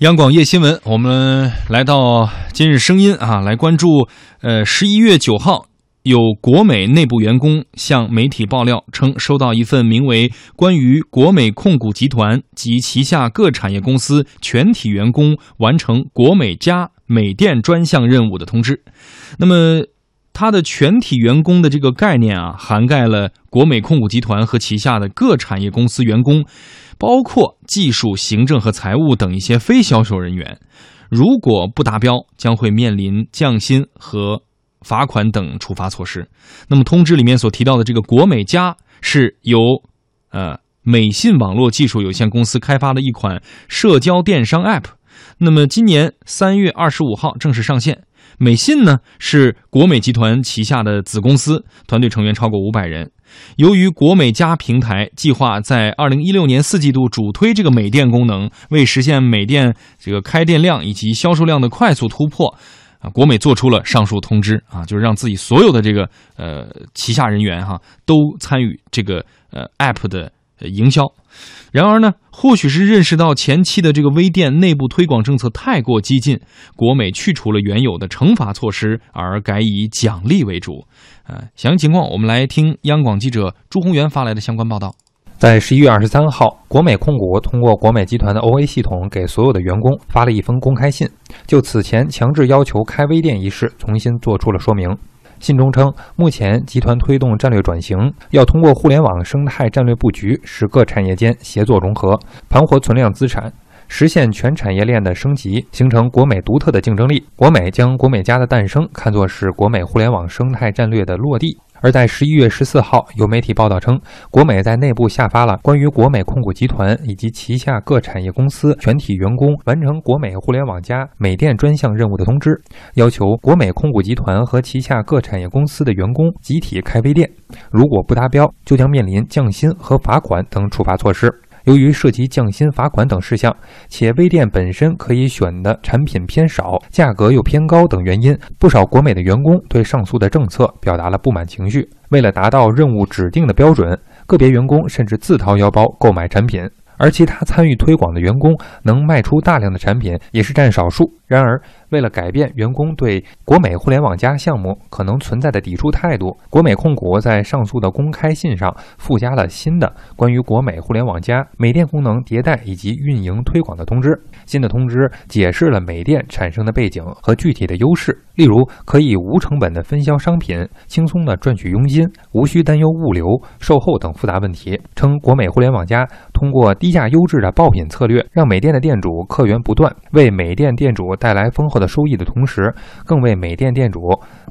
央广夜新闻，我们来到今日声音啊，来关注。呃，十一月九号，有国美内部员工向媒体爆料称，收到一份名为《关于国美控股集团及旗下各产业公司全体员工完成国美加美电专项任务》的通知。那么，它的全体员工的这个概念啊，涵盖了国美控股集团和旗下的各产业公司员工。包括技术、行政和财务等一些非销售人员，如果不达标，将会面临降薪和罚款等处罚措施。那么通知里面所提到的这个国美家是由呃美信网络技术有限公司开发的一款社交电商 App，那么今年三月二十五号正式上线。美信呢是国美集团旗下的子公司，团队成员超过五百人。由于国美加平台计划在二零一六年四季度主推这个美店功能，为实现美店这个开店量以及销售量的快速突破，啊，国美做出了上述通知啊，就是让自己所有的这个呃旗下人员哈都参与这个呃 app 的营销。然而呢，或许是认识到前期的这个微店内部推广政策太过激进，国美去除了原有的惩罚措施，而改以奖励为主。呃，详细情况我们来听央广记者朱宏元发来的相关报道。在十一月二十三号，国美控股通过国美集团的 OA 系统给所有的员工发了一封公开信，就此前强制要求开微店一事重新做出了说明。信中称，目前集团推动战略转型，要通过互联网生态战略布局，使各产业间协作融合，盘活存量资产，实现全产业链的升级，形成国美独特的竞争力。国美将国美家的诞生看作是国美互联网生态战略的落地。而在十一月十四号，有媒体报道称，国美在内部下发了关于国美控股集团以及旗下各产业公司全体员工完成国美互联网加美电专项任务的通知，要求国美控股集团和旗下各产业公司的员工集体开微店，如果不达标，就将面临降薪和罚款等处罚措施。由于涉及降薪、罚款等事项，且微店本身可以选的产品偏少，价格又偏高等原因，不少国美的员工对上述的政策表达了不满情绪。为了达到任务指定的标准，个别员工甚至自掏腰包购买产品。而其他参与推广的员工能卖出大量的产品也是占少数。然而，为了改变员工对国美互联网加项目可能存在的抵触态度，国美控股在上述的公开信上附加了新的关于国美互联网加美店功能迭代以及运营推广的通知。新的通知解释了美店产生的背景和具体的优势，例如可以无成本的分销商品，轻松的赚取佣金，无需担忧物流、售后等复杂问题。称国美互联网加通过低价优质的爆品策略，让美店的店主客源不断，为美店店主带来丰厚的收益的同时，更为美店店主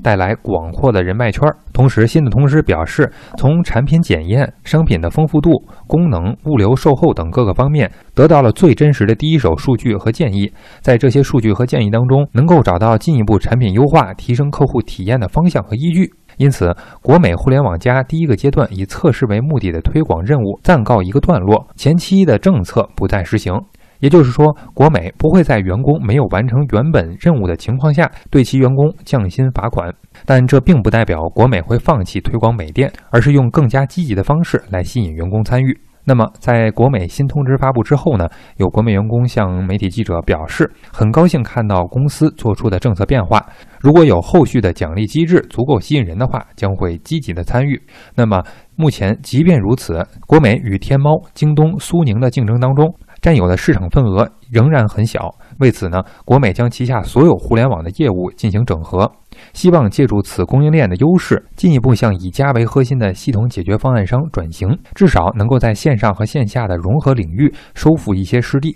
带来广阔的人脉圈。同时，新的通知表示，从产品检验、商品的丰富度、功能、物流、售后等各个方面，得到了最真实的第一手数据和建议。在这些数据和建议当中，能够找到进一步产品优化、提升客户体验的方向和依据。因此，国美互联网加第一个阶段以测试为目的的推广任务暂告一个段落，前期的政策不再实行。也就是说，国美不会在员工没有完成原本任务的情况下对其员工降薪罚款，但这并不代表国美会放弃推广美店，而是用更加积极的方式来吸引员工参与。那么，在国美新通知发布之后呢？有国美员工向媒体记者表示，很高兴看到公司做出的政策变化。如果有后续的奖励机制足够吸引人的话，将会积极的参与。那么，目前即便如此，国美与天猫、京东、苏宁的竞争当中。占有的市场份额仍然很小，为此呢，国美将旗下所有互联网的业务进行整合，希望借助此供应链的优势，进一步向以家为核心的系统解决方案商转型，至少能够在线上和线下的融合领域收复一些失地。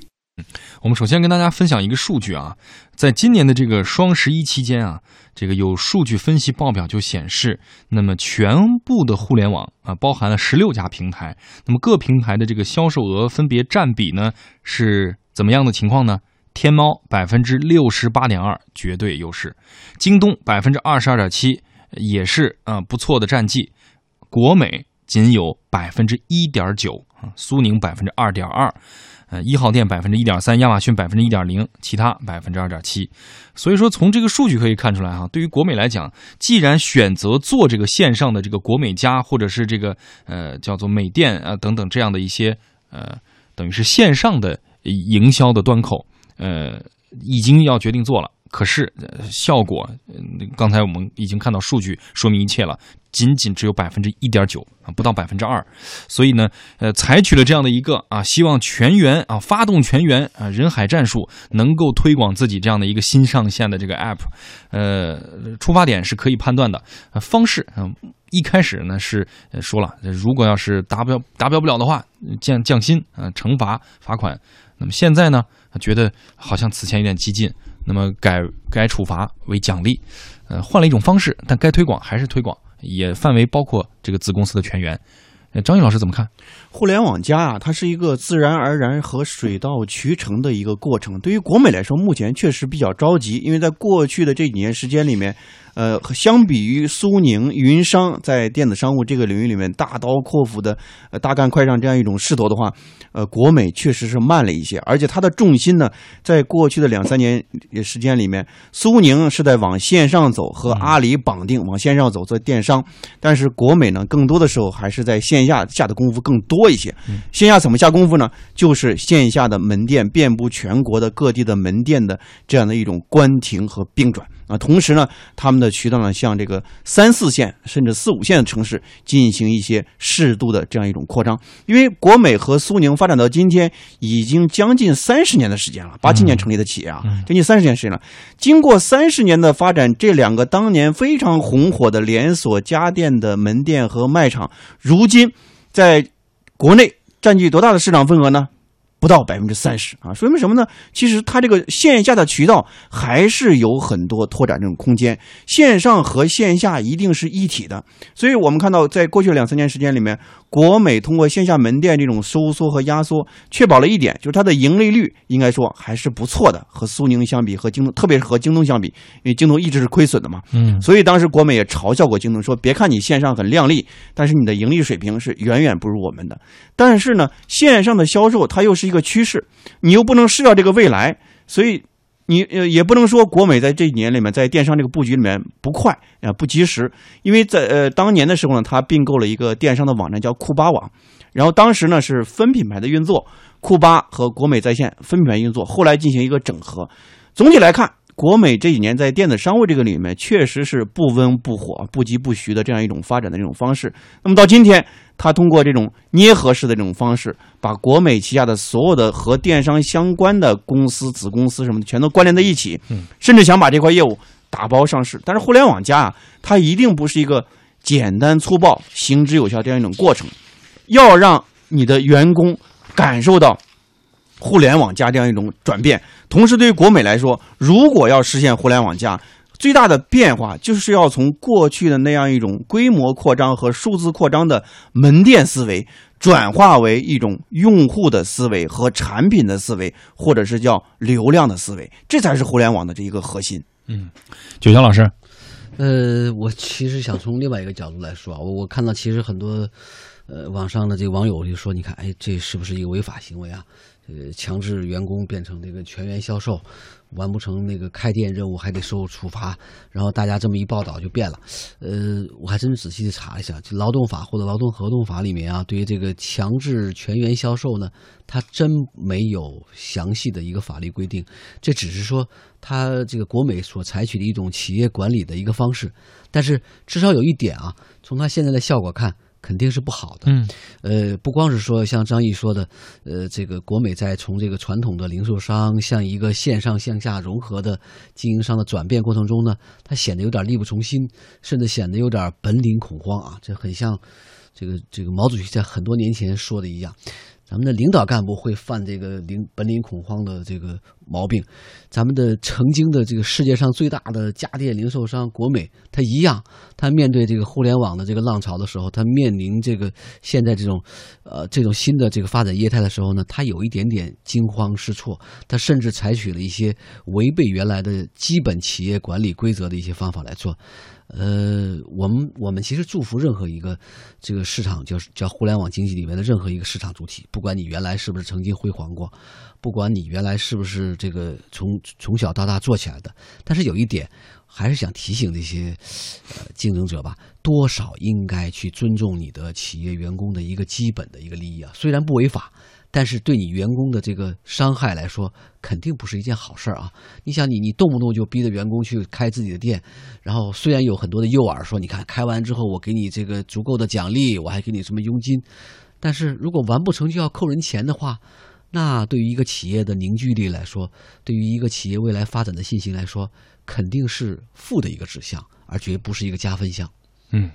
我们首先跟大家分享一个数据啊，在今年的这个双十一期间啊，这个有数据分析报表就显示，那么全部的互联网啊，包含了十六家平台，那么各平台的这个销售额分别占比呢是怎么样的情况呢？天猫百分之六十八点二，绝对优势；京东百分之二十二点七，也是啊不错的战绩；国美仅有百分之一点九，苏宁百分之二点二。呃，一号店百分之一点三，亚马逊百分之一点零，其他百分之二点七。所以说，从这个数据可以看出来哈，对于国美来讲，既然选择做这个线上的这个国美家，或者是这个呃叫做美店啊等等这样的一些呃，等于是线上的营销的端口，呃，已经要决定做了。可是效果，刚才我们已经看到数据说明一切了，仅仅只有百分之一点九啊，不到百分之二。所以呢，呃，采取了这样的一个啊，希望全员啊，发动全员啊，人海战术，能够推广自己这样的一个新上线的这个 app。呃，出发点是可以判断的，方式嗯，一开始呢是说了，如果要是达标达标不了的话，降降薪啊，惩罚罚款。那么现在呢，觉得好像此前有点激进。那么改改处罚为奖励，呃，换了一种方式，但该推广还是推广，也范围包括这个子公司的全员。张毅老师怎么看？互联网加啊，它是一个自然而然和水到渠成的一个过程。对于国美来说，目前确实比较着急，因为在过去的这几年时间里面。呃，相比于苏宁、云商在电子商务这个领域里面大刀阔斧的呃大干快上这样一种势头的话，呃，国美确实是慢了一些，而且它的重心呢，在过去的两三年时间里面，苏宁是在往线上走，和阿里绑定往线上走做电商，但是国美呢，更多的时候还是在线下下的功夫更多一些。线下怎么下功夫呢？就是线下的门店遍布全国的各地的门店的这样的一种关停和并转。啊，同时呢，他们的渠道呢，向这个三四线甚至四五线的城市进行一些适度的这样一种扩张。因为国美和苏宁发展到今天已经将近三十年的时间了，八七年成立的企业啊，将近三十年时间了。经过三十年的发展，这两个当年非常红火的连锁家电的门店和卖场，如今在国内占据多大的市场份额呢？不到百分之三十啊，说明什么呢？其实它这个线下的渠道还是有很多拓展这种空间，线上和线下一定是一体的。所以我们看到，在过去两三年时间里面。国美通过线下门店这种收缩和压缩，确保了一点，就是它的盈利率应该说还是不错的。和苏宁相比，和京东，特别是和京东相比，因为京东一直是亏损的嘛。嗯，所以当时国美也嘲笑过京东，说别看你线上很靓丽，但是你的盈利水平是远远不如我们的。但是呢，线上的销售它又是一个趋势，你又不能失掉这个未来，所以。你呃也不能说国美在这几年里面在电商这个布局里面不快啊不及时，因为在呃当年的时候呢，它并购了一个电商的网站叫酷巴网，然后当时呢是分品牌的运作，酷巴和国美在线分品牌运作，后来进行一个整合。总体来看，国美这几年在电子商务这个里面确实是不温不火、不疾不徐的这样一种发展的这种方式。那么到今天。它通过这种捏合式的这种方式，把国美旗下的所有的和电商相关的公司、子公司什么的全都关联在一起，甚至想把这块业务打包上市。但是互联网加啊，它一定不是一个简单粗暴、行之有效这样一种过程，要让你的员工感受到互联网加这样一种转变。同时，对于国美来说，如果要实现互联网加，最大的变化就是要从过去的那样一种规模扩张和数字扩张的门店思维，转化为一种用户的思维和产品的思维，或者是叫流量的思维，这才是互联网的这一个核心。嗯，九霄老师，呃，我其实想从另外一个角度来说啊，我我看到其实很多，呃，网上的这个网友就说，你看，哎，这是不是一个违法行为啊？呃，强制员工变成这个全员销售。完不成那个开店任务还得受处罚，然后大家这么一报道就变了。呃，我还真仔细的查了一下，就劳动法或者劳动合同法里面啊，对于这个强制全员销售呢，它真没有详细的一个法律规定。这只是说它这个国美所采取的一种企业管理的一个方式。但是至少有一点啊，从它现在的效果看。肯定是不好的。嗯，呃，不光是说像张毅说的，呃，这个国美在从这个传统的零售商向一个线上线下融合的经营商的转变过程中呢，它显得有点力不从心，甚至显得有点本领恐慌啊！这很像这个这个毛主席在很多年前说的一样。咱们的领导干部会犯这个领本领恐慌的这个毛病，咱们的曾经的这个世界上最大的家电零售商国美，它一样，它面对这个互联网的这个浪潮的时候，它面临这个现在这种，呃，这种新的这个发展业态的时候呢，它有一点点惊慌失措，它甚至采取了一些违背原来的基本企业管理规则的一些方法来做。呃，我们我们其实祝福任何一个这个市场，就是叫互联网经济里面的任何一个市场主体，不管你原来是不是曾经辉煌过，不管你原来是不是这个从从小到大做起来的，但是有一点，还是想提醒这些呃竞争者吧，多少应该去尊重你的企业员工的一个基本的一个利益啊，虽然不违法。但是对你员工的这个伤害来说，肯定不是一件好事儿啊！你想你，你动不动就逼着员工去开自己的店，然后虽然有很多的诱饵，说你看开完之后我给你这个足够的奖励，我还给你什么佣金，但是如果完不成就要扣人钱的话，那对于一个企业的凝聚力来说，对于一个企业未来发展的信心来说，肯定是负的一个指向，而绝不是一个加分项。嗯。